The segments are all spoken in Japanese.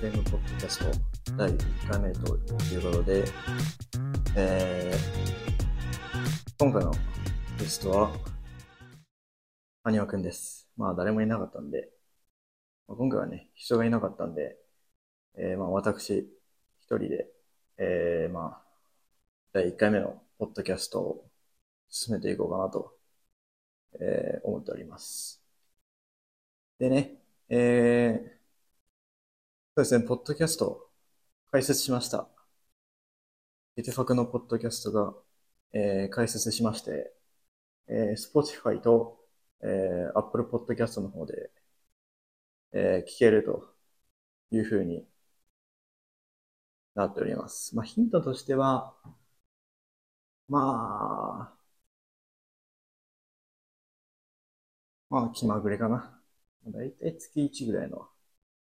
FM ポッドキャスト第1回目ということで、えー、今回のゲストは、アニワくんです。まあ誰もいなかったんで、まあ今回はね、人がいなかったんで、えー、まあ私一人で、えー、まあ、第1回目のポッドキャストを進めていこうかなと、えー、思っております。でね、えー、そうですね、ポッドキャスト開設しました。ゲテファクのポッドキャストが、えー開設しまして、えー Spotify と、えー Apple Podcast の方で、えー聞けるという風になっております。まあ、ヒントとしては、まあ、まあ、気まぐれかな。だいたい月1ぐらいの、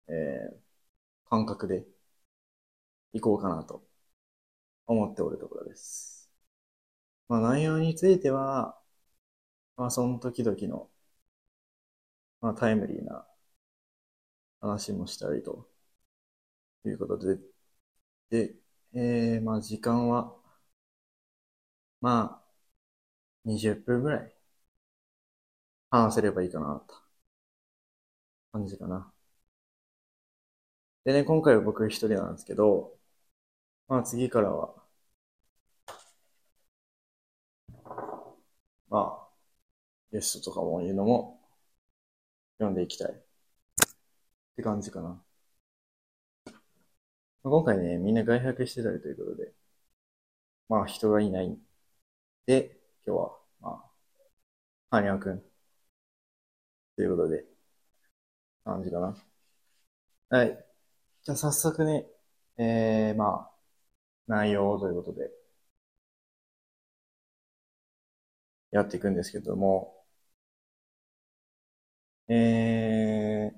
えー感覚で行こうかなと思っておるところです。まあ内容については、まあその時々の、まあタイムリーな話もしたりということで、で、えー、まあ時間は、まあ20分ぐらい話せればいいかなと感じかな。でね、今回は僕一人なんですけど、まあ次からは、まあ、ゲストとかもいうのも読んでいきたいって感じかな。まあ今回ね、みんな外泊してたりということで、まあ人がいないんで、今日は、まあ、はにわくんということで、感じかな。はい。じゃあ早速ね、えー、まあ、内容ということで、やっていくんですけども、え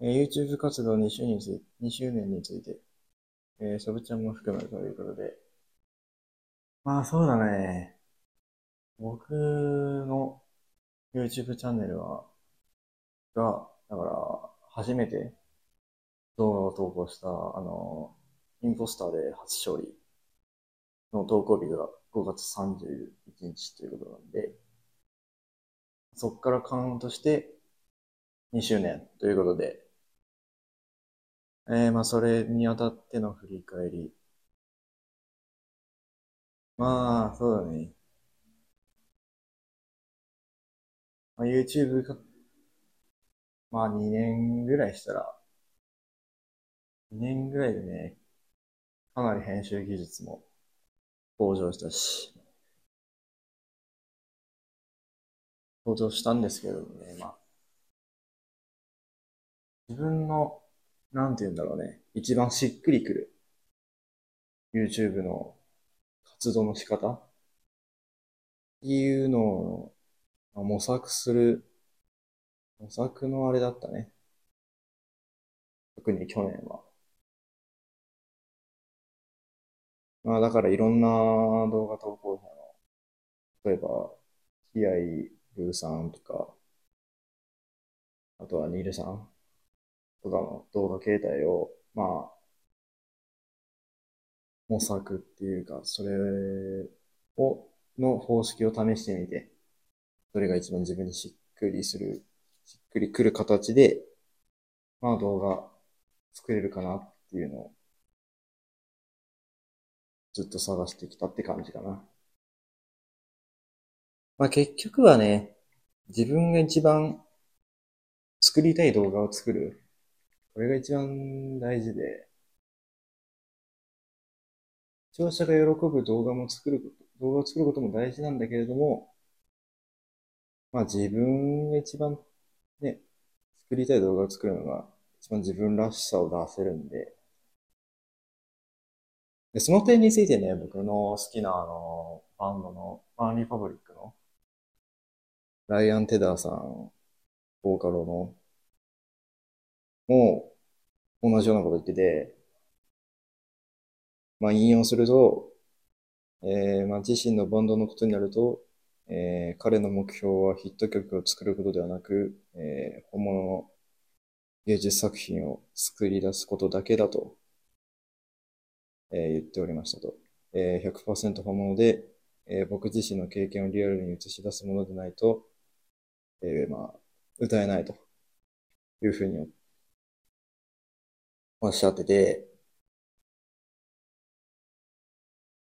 ー、え YouTube 活動2周年につい2周年について、えー、サブちゃんも含めということで、まあそうだね、僕の YouTube チャンネルは、が、だから、初めて動画を投稿した、あの、インポスターで初勝利の投稿日が5月31日ということなんで、そっからカウントして2周年ということで、えー、まあそれにあたっての振り返り。まあ、そうだね。まあ、YouTube が、まあ2年ぐらいしたら、2年ぐらいでね、かなり編集技術も向上したし、向上したんですけれどもね、まあ、自分の、なんて言うんだろうね、一番しっくりくる YouTube の活動の仕方っていうのをま模索する、模索のあれだったね。特に去年は。まあだからいろんな動画投稿者の、例えば、キアイルーさんとか、あとはニールさんとかの動画形態を、まあ、模索っていうか、それを、の方式を試してみて、どれが一番自分にしっくりする、しっくりくる形で、まあ動画作れるかなっていうのをずっと探してきたって感じかな。まあ結局はね、自分が一番作りたい動画を作る。これが一番大事で、視聴者が喜ぶ動画も作る、動画を作ることも大事なんだけれども、まあ自分が一番ね、作りたい動画を作るのが一番自分らしさを出せるんで、で、その点についてね、僕の好きなあの、バンドの、ファンリパブリックの、ライアン・テダーさん、ボーカルの、もう、同じようなこと言ってて、まあ、引用すると、えーまあ、自身のバンドのことになると、えー彼の目標はヒット曲を作ることではなく、えー本物の芸術作品を作り出すことだけだと、えー言っておりましたと。えー100%本物で、えー僕自身の経験をリアルに映し出すものでないと、えーまあ、歌えないというふうにおっしゃってて、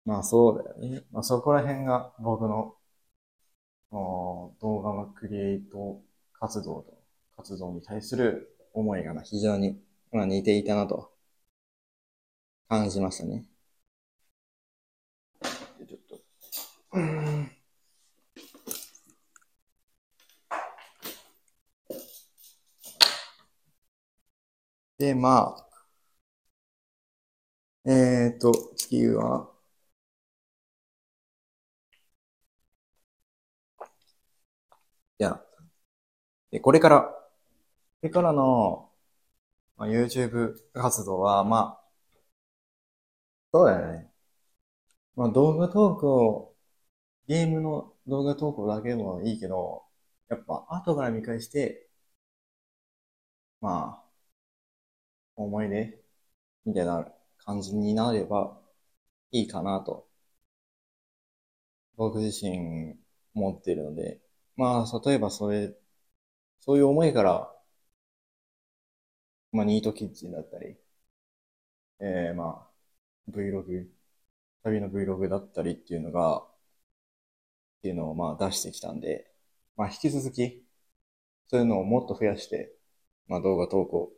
まあそうだよね。まあそこら辺が僕の動画のクリエイト活動と活動に対する思いがまあ非常にまあ似ていたなと感じましたね。でちょっと。うんで、まあ、えっと、次は、いや、でこれから、これからの、まあ、YouTube 活動は、まあ、そうだよね。まあ、動画投稿、ゲームの動画投稿だけでもいいけど、やっぱ後から見返して、まあ、思い出みたいな感じになればいいかなと、僕自身思っているので、まあ、例えばそれ、そういう思いから、まあ、ニートキッチンだったり、えー、まあ、Vlog、旅の Vlog だったりっていうのが、っていうのをまあ出してきたんで、まあ引き続き、そういうのをもっと増やして、まあ動画投稿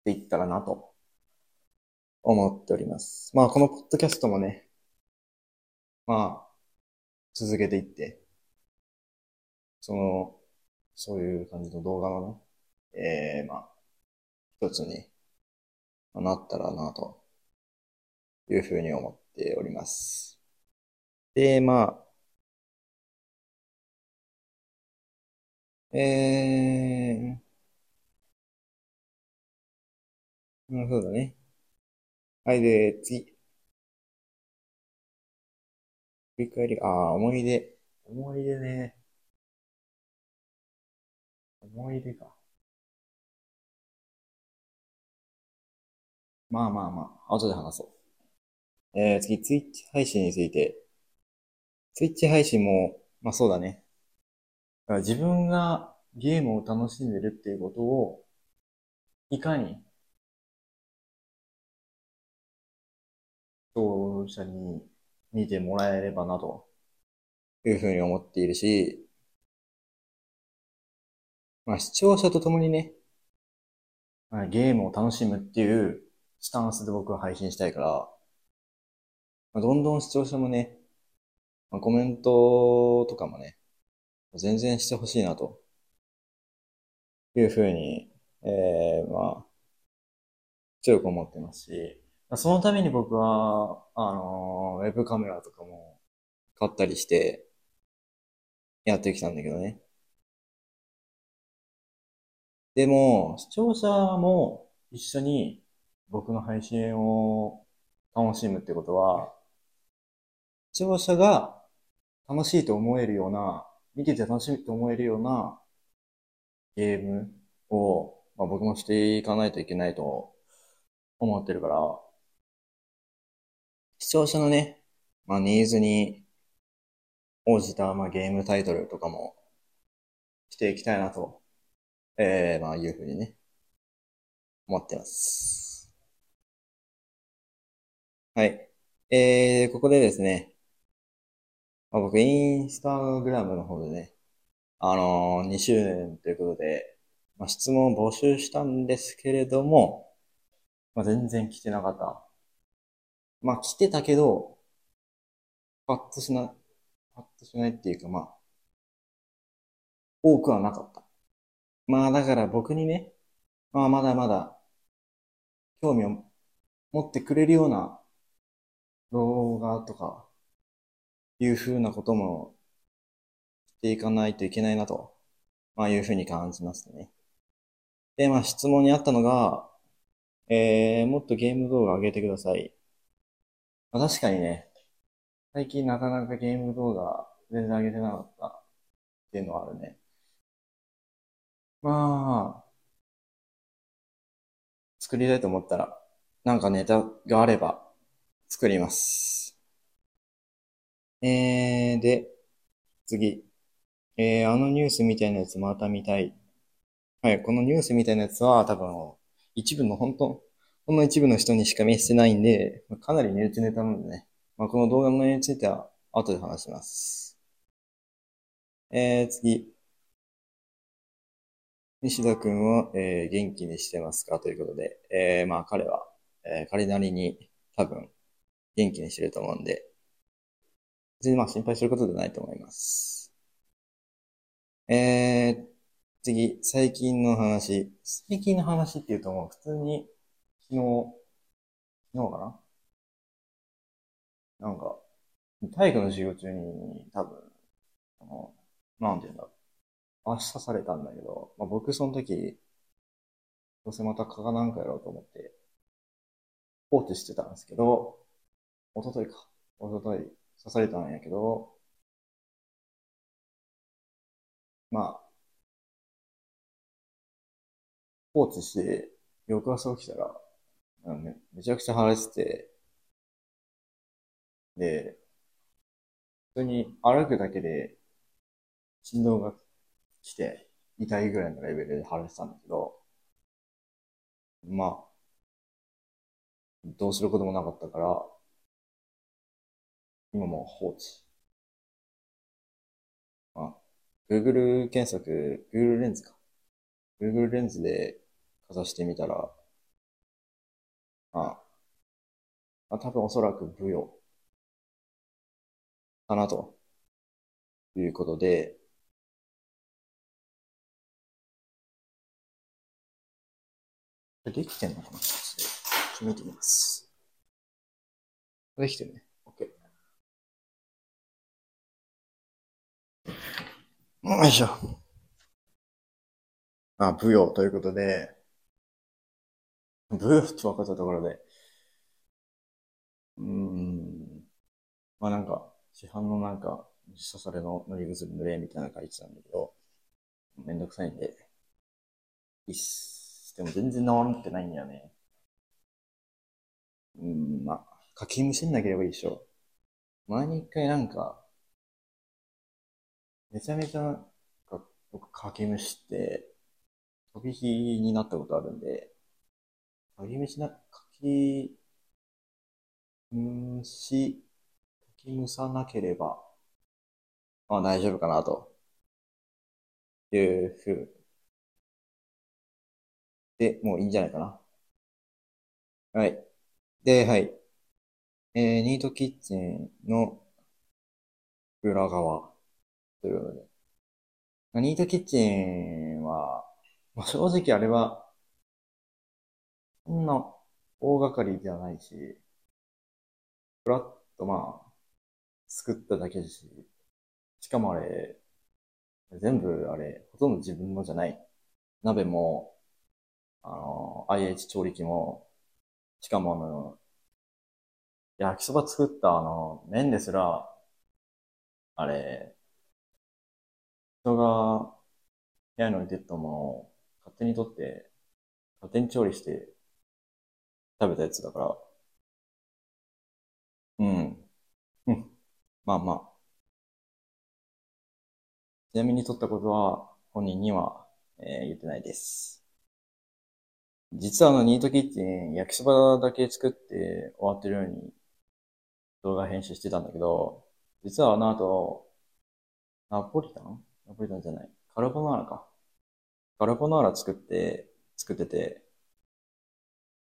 っていったらなと思っております。まあこのポッドキャストもね、まあ続けていって、その、そういう感じの動画のね、えー、まあ、一つになったらなというふうに思っております。で、まあ、えー、うん、そうだね。はい、で、次。振り返り、ああ、思い出。思い出ね。思い出か。まあまあまあ、後で話そう。えー、次、ツイッチ配信について。ツイッチ配信も、まあそうだね。だから自分がゲームを楽しんでるっていうことを、いかに、視聴者に見てもらえればなというふうに思っているし、まあ視聴者と共にね、まあ、ゲームを楽しむっていうスタンスで僕は配信したいから、まあ、どんどん視聴者もね、まあ、コメントとかもね、全然してほしいなというふうに、えー、まあ、強く思ってますし、そのために僕は、あの、ウェブカメラとかも買ったりしてやってきたんだけどね。でも、視聴者も一緒に僕の配信を楽しむってことは、視聴者が楽しいと思えるような、見てて楽しいと思えるようなゲームを、まあ、僕もしていかないといけないと思ってるから、視聴者のね、まあ、ニーズに応じた、まあ、ゲームタイトルとかもしていきたいなと、えー、まあ、いうふうにね、思ってます。はい。えー、ここでですね、まあ、僕、インスタグラムの方でね、あのー、2周年ということで、まあ、質問を募集したんですけれども、まあ、全然来てなかった。まあ、来てたけど、パッとしな、パッとしないっていうか、まあ、多くはなかった。まあ、だから僕にね、まあ、まだまだ、興味を持ってくれるような動画とか、いうふうなこともしていかないといけないなと、まあいうふうに感じますね。で、まあ質問にあったのが、えー、もっとゲーム動画上げてください。まあ、確かにね、最近なかなかゲーム動画全然上げてなかったっていうのはあるね。まあ、作りたいと思ったら、なんかネタがあれば作ります。えー、で、次。えー、あのニュースみたいなやつまた見たい。はい、このニュースみたいなやつは多分、一部の本当、ほんの一部の人にしか見せてないんで、かなり値打ちネタなんでね。まあ、この動画の値打ちネタは後で話します。えー、次。西田くんは、えー、元気にしてますか？ということで、えー、まあ彼は、えー、彼なりに多分元気にしてると思うんで、別にまあ心配することではないと思います。えー、次、最近の話。最近の話っていうともう普通に昨日、昨日かな？なんか、体育の授業中に多分、あの、なんて言うんだろう。足刺されたんだけど、まあ、僕その時、どうせまた蚊がなんかやろうと思って、放置してたんですけど、おとといか。おととい刺されたんやけど、まあ、放置して、翌朝起きたら、めめちゃくちゃ腫れてて、で、普通に歩くだけで振動が来て痛いぐらいのレベルで腫れてたんだけど、まあ、どうすることもなかったから、今も放置。あ、Google 検索、Google レンズか。Google レンズでかざしてみたら、まあ、多分おそらく舞踊かなということで、できてんのかな？ちょっと見てみます。できてるね。よいしょ。あ、舞踊ということで、ブーと分かったところで、うーん、まあなんか、市販のなんか、刺されの塗り薬塗れみたいな書いてたんだけど、めんどくさいんで、いっす。でも全然治ってないんだよね。うん、まあ、書き虫んなければいいでしょ。前に一回なんか、めちゃめちゃ、僕、書き虫って、飛び火になったことあるんで、かきしな、かき、むし、かきむさなければ、まあ大丈夫かなと。いうふう。で、もういいんじゃないかな。はい。で、はい。えー、ニートキッチンの裏側ということで。ニートキッチンは、まあ、正直あれは、そんな大掛かりではないし、ふらっとまあ、作っただけだし、しかもあれ、全部あれ、ほとんど自分のじゃない。鍋も、あの、IH 調理器も、しかもあの、焼きそば作ったあの、麺ですら、あれ、人が部屋に置いてったものを勝手に取って、勝手に調理して食べたやつだから、うん。うん。まあまあ。ちなみに取ったことは本人には、えー、言ってないです。実はあのニートキッチン焼きそばだけ作って終わってるように動画編集してたんだけど、実はあの後、ナポリタンナポリタンじゃない。カルボナーラか。カルボナーラ作って、作ってて、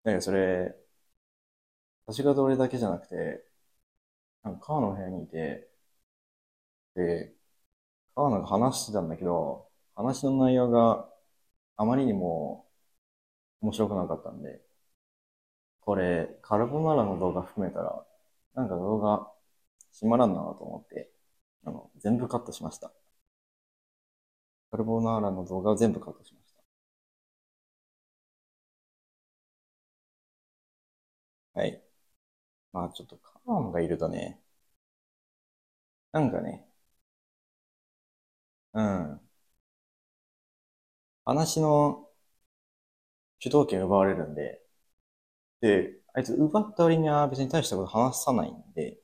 だけどそれ、私がどれだけじゃなくて、なんか川の部屋にいて、で、川野が話してたんだけど、話の内容があまりにも面白くなかったんで、これ、カルボナーラの動画含めたら、なんか動画閉まらんなと思って、あの、全部カットしました。カルボナーラの動画を全部カットしました。はい。まあちょっとカーンがいるとね、なんかね、うん。話の主導権奪われるんで、で、あいつ奪った割には別に大したこと話さないんで、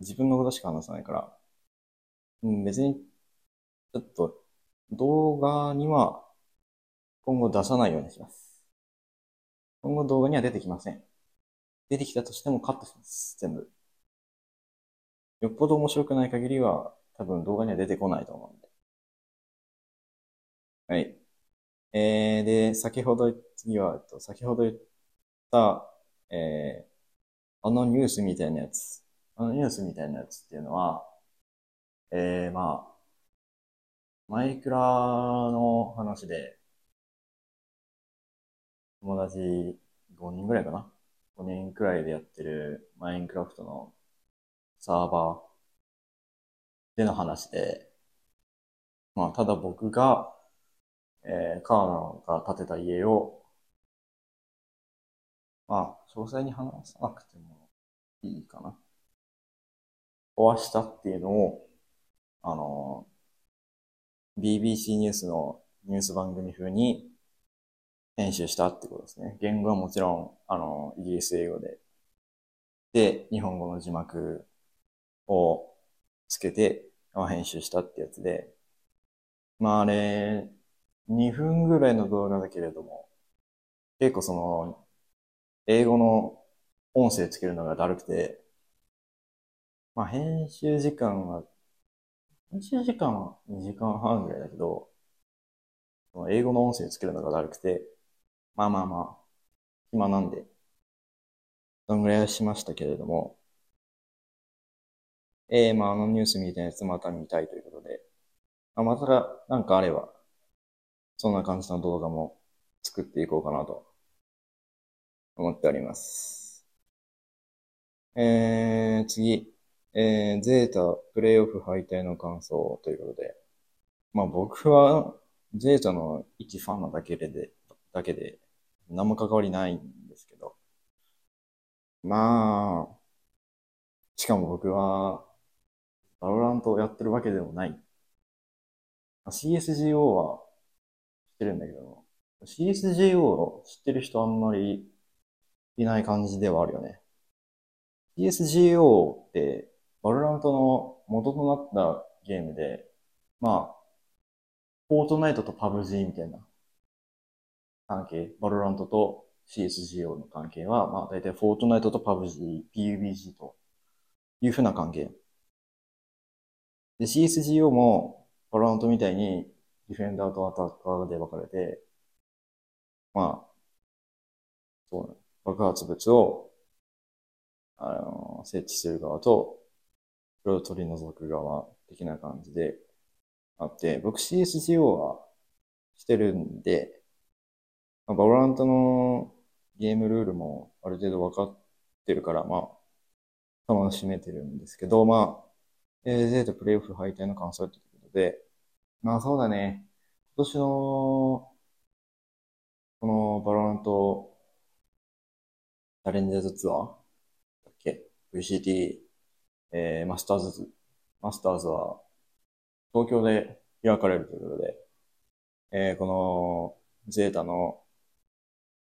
自分のことしか話さないから、うん、別に、ちょっと、動画には今後出さないようにします。今後動画には出てきません。出てきたとしてもカットします。全部。よっぽど面白くない限りは多分動画には出てこないと思うんで。はい。えー、で、先ほど、次は、えっと、先ほど言った、えー、あのニュースみたいなやつ。あのニュースみたいなやつっていうのは、えー、まあ、マイクラの話で、友達5人ぐらいかな ?5 人くらいでやってるマインクラフトのサーバーでの話で、まあ、ただ僕が、えー、カーナーが建てた家を、まあ、詳細に話さなくてもいいかな。壊したっていうのを、あの、BBC ニュースのニュース番組風に編集したってことですね。言語はもちろん、あの、イギリス英語で。で、日本語の字幕をつけて、まあ、編集したってやつで、まああれ、2分ぐらいの動画だけれども、結構その、英語の音声つけるのがだるくて、まあ編集時間は、編集時間は2時間半ぐらいだけど、英語の音声つけるのがだるくて、まあまあまあ、暇なんで、そんぐらいはしましたけれども、えー、まああのニュースみたいなやつまた見たいということで、まあ、またなんかあれば、そんな感じの動画も作っていこうかなと思っております。えー、次、えー、ゼータプレイオフ敗退の感想ということで、まあ僕はゼータの一ファンなだけで、だけで、何も関わりないんですけど、まあ、しかも僕は、バロラントをやってるわけでもない。CSGO は知ってるんだけど、CSGO を知ってる人あんまりいない感じではあるよね。CSGO って、バロラントの元となったゲームで、まあ、フォートナイトとパブ G みたいな関係、バロラントと CSGO の関係は、まあ大体フォートナイトとパブ G、PUBG というふうな関係。で、CSGO もバロラントみたいにディフェンダーとアタッカーで分かれて、まあ、そう、爆発物を、あの、設置する側と、それを取り除く側的な感じであって、僕 CSGO はしてるんで、まあ、バロラントのゲームルールもある程度分かってるから、まあ、楽しめてるんですけど、まあ、えー、ゼータプレイオフ敗退の感想ということで、まあそうだね、今年の、このバロラントチャレンジャーズツアーだっけ ?VCT、えー、マスターズ、マスターズは東京で開かれるということで、えー、このゼータの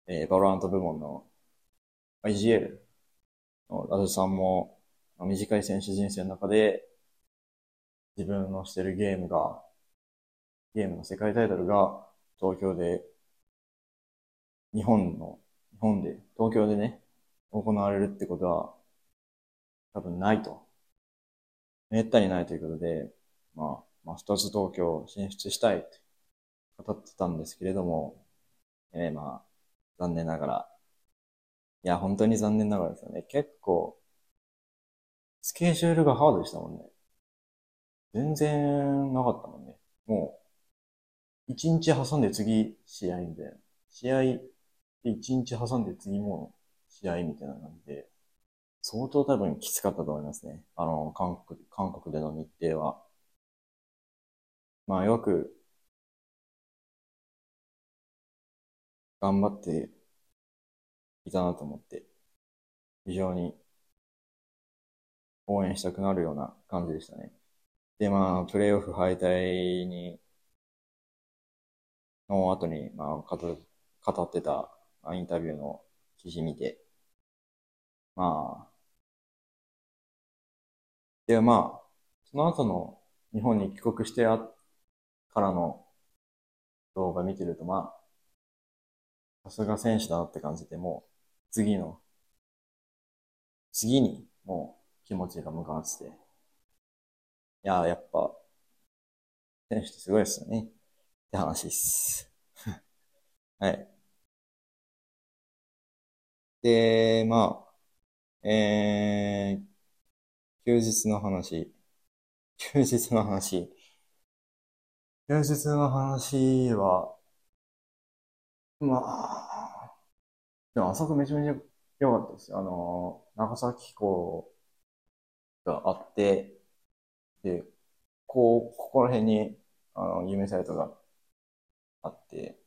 えー、バロラント部門の IGL のラズさんも、短い選手人生の中で、自分のしてるゲームが、ゲームの世界タイトルが東京で、日本の、日本で、東京でね、行われるってことは、多分ないと。めったにないということで、まあ、マスターズ東京進出したいって語ってたんですけれども、えー、まあ、残念ながら。いや、本当に残念ながらですよね。結構、スケジュールがハードでしたもんね。全然なかったもんね。もう、一日挟んで次試合みたいな。試合で一日挟んで次も試合みたいな感じで、相当多分きつかったと思いますね。あの、韓国、韓国での日程は。まあ、よく頑張っていたなと思って、非常に応援したくなるような感じでしたね。で、まあ、プレイオフ敗退に、の後に、まあ、語ってたインタビューの記事見て、まあ、で、まあ、その後の日本に帰国してあからの動画見てると、まあ、さすが選手だなって感じで、もう、次の、次に、もう、気持ちが向かわってて。いやー、やっぱ、選手ってすごいですよね。って話です。はい。で、まあ、えー、休日の話。休日の話。休日の話は、まあ、でもあそこめちゃめちゃ良かったですよ。あの、長崎港があって、で、こう、ここら辺に、あの、有名サイトがあって、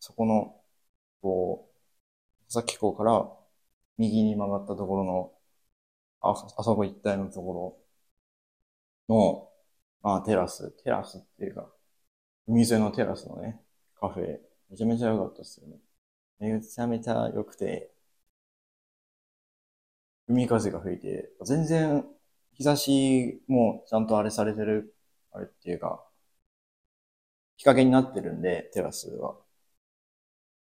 そこの、こう、長崎港から右に曲がったところの、あ、あそこ一帯のところ。の、あ、テラス、テラスっていうか、海沿いのテラスのね、カフェ、めちゃめちゃ良かったですよね。めちゃめちゃ良くて、海風が吹いて、全然日差しもちゃんとあれされてる、あれっていうか、日陰になってるんで、テラスは。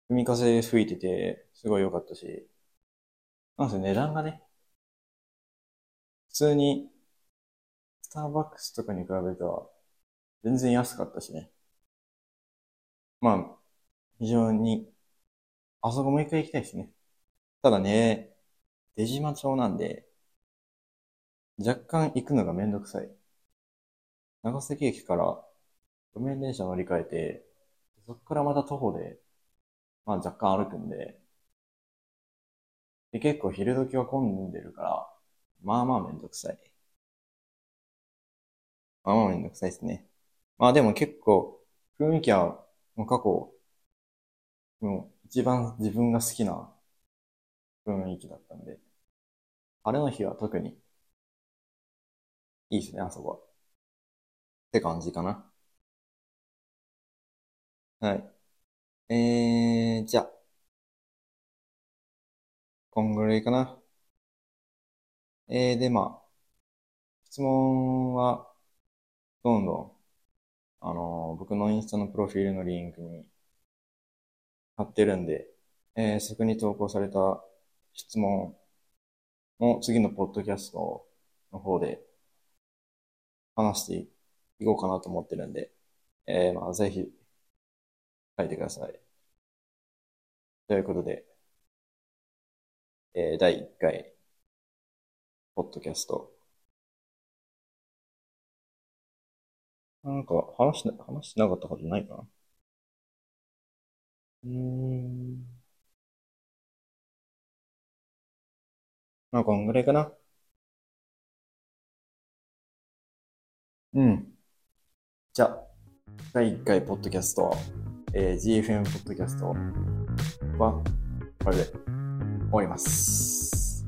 海風吹いてて、すごい良かったし、なんせ値段がね、普通に、スターバックスとかに比べたら、全然安かったしね。まあ、非常に、あそこもう一回行きたいですね。ただね、出島町なんで、若干行くのがめんどくさい。長崎駅から路面電車乗り換えて、そこからまた徒歩で、まあ若干歩くんで、で結構昼時は混んでるから、まあまあめんどくさい。まあまあめんどくさいですね。まあでも結構、雰囲気は、もう過去、もう一番自分が好きな雰囲気だったんで、晴れの日は特にいいですね、あそこは。って感じかな。はい。えー、じゃあ、こんぐらいかな。えー、で、まあ、質問は、どんどん、あのー、僕のインスタのプロフィールのリンクに貼ってるんで、えー、そこに投稿された質問を次のポッドキャストの方で話していこうかなと思ってるんで、えー、まあ、ぜひ書いてください。ということで、えー、第1回、ポッドキャスト。なんか、話し、話してなかったことないかなうん。まあ、こんぐらいかな。うん。じゃあ、第1回ポッドキャスト、えー、GFM ポッドキャストは、これで終わります。